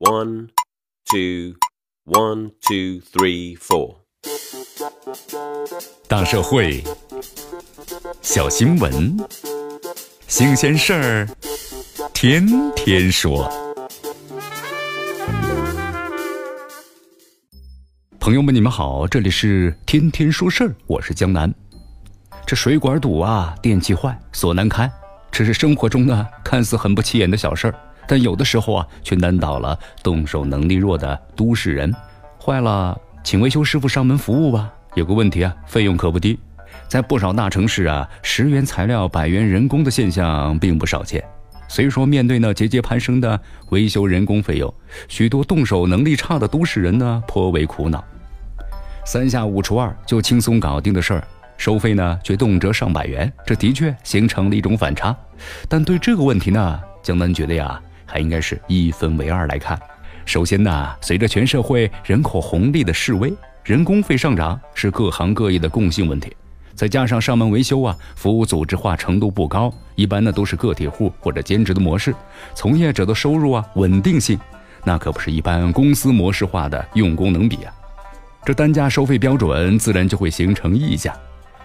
One, two, one, two, three, four。大社会，小新闻，新鲜事儿，天天说。朋友们，你们好，这里是天天说事儿，我是江南。这水管堵啊，电器坏，锁难开，这是生活中呢看似很不起眼的小事儿。但有的时候啊，却难倒了动手能力弱的都市人。坏了，请维修师傅上门服务吧。有个问题啊，费用可不低。在不少大城市啊，十元材料百元人工的现象并不少见。所以说，面对那节节攀升的维修人工费用，许多动手能力差的都市人呢颇为苦恼。三下五除二就轻松搞定的事儿，收费呢却动辄上百元，这的确形成了一种反差。但对这个问题呢，江南觉得呀。还应该是一分为二来看。首先呢，随着全社会人口红利的示威，人工费上涨是各行各业的共性问题。再加上上门维修啊，服务组织化程度不高，一般呢都是个体户或者兼职的模式，从业者的收入啊稳定性，那可不是一般公司模式化的用工能比啊。这单价收费标准自然就会形成溢价。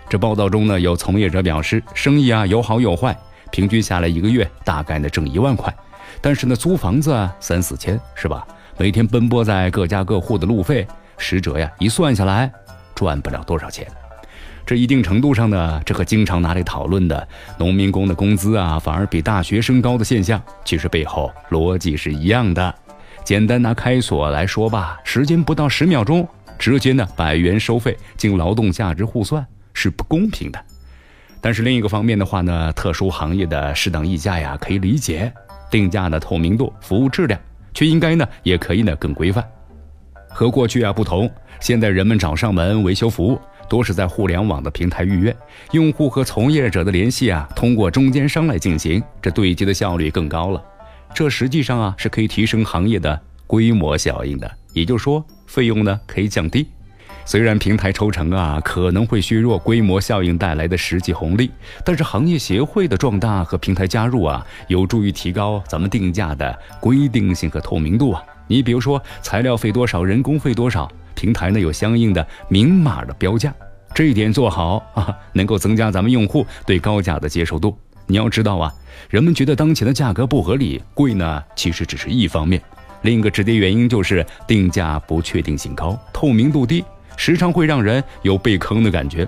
这报道中呢，有从业者表示，生意啊有好有坏，平均下来一个月大概呢挣一万块。但是呢，租房子，三四千是吧？每天奔波在各家各户的路费，实则呀，一算下来，赚不了多少钱。这一定程度上呢，这和经常拿来讨论的农民工的工资啊，反而比大学生高的现象，其实背后逻辑是一样的。简单拿开锁来说吧，时间不到十秒钟，直接呢百元收费，经劳动价值互算是不公平的。但是另一个方面的话呢，特殊行业的适当溢价呀，可以理解。定价的透明度、服务质量，却应该呢，也可以呢更规范。和过去啊不同，现在人们找上门维修服务，多是在互联网的平台预约，用户和从业者的联系啊，通过中间商来进行，这对接的效率更高了。这实际上啊，是可以提升行业的规模效应的，也就是说，费用呢可以降低。虽然平台抽成啊可能会削弱规模效应带来的实际红利，但是行业协会的壮大和平台加入啊，有助于提高咱们定价的规定性和透明度啊。你比如说材料费多少，人工费多少，平台呢有相应的明码的标价，这一点做好啊，能够增加咱们用户对高价的接受度。你要知道啊，人们觉得当前的价格不合理贵呢，其实只是一方面，另一个直接原因就是定价不确定性高，透明度低。时常会让人有被坑的感觉，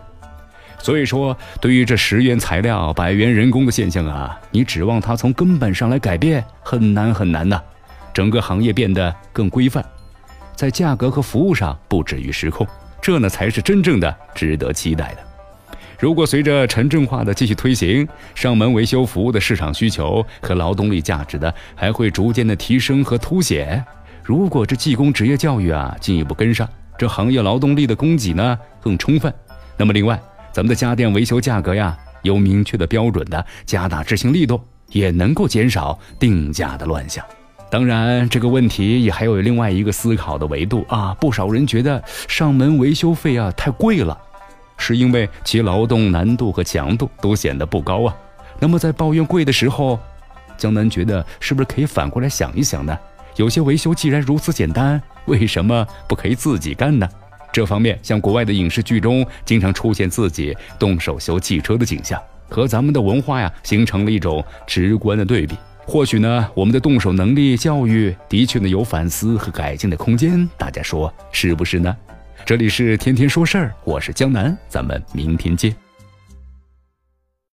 所以说，对于这十元材料百元人工的现象啊，你指望它从根本上来改变，很难很难的。整个行业变得更规范，在价格和服务上不至于失控，这呢才是真正的值得期待的。如果随着城镇化的继续推行，上门维修服务的市场需求和劳动力价值的还会逐渐的提升和凸显。如果这技工职业教育啊进一步跟上。这行业劳动力的供给呢更充分，那么另外，咱们的家电维修价格呀有明确的标准的，加大执行力度，也能够减少定价的乱象。当然，这个问题也还有另外一个思考的维度啊，不少人觉得上门维修费啊太贵了，是因为其劳动难度和强度都显得不高啊。那么在抱怨贵的时候，江南觉得是不是可以反过来想一想呢？有些维修既然如此简单，为什么不可以自己干呢？这方面，像国外的影视剧中经常出现自己动手修汽车的景象，和咱们的文化呀形成了一种直观的对比。或许呢，我们的动手能力教育的确呢有反思和改进的空间，大家说是不是呢？这里是天天说事儿，我是江南，咱们明天见。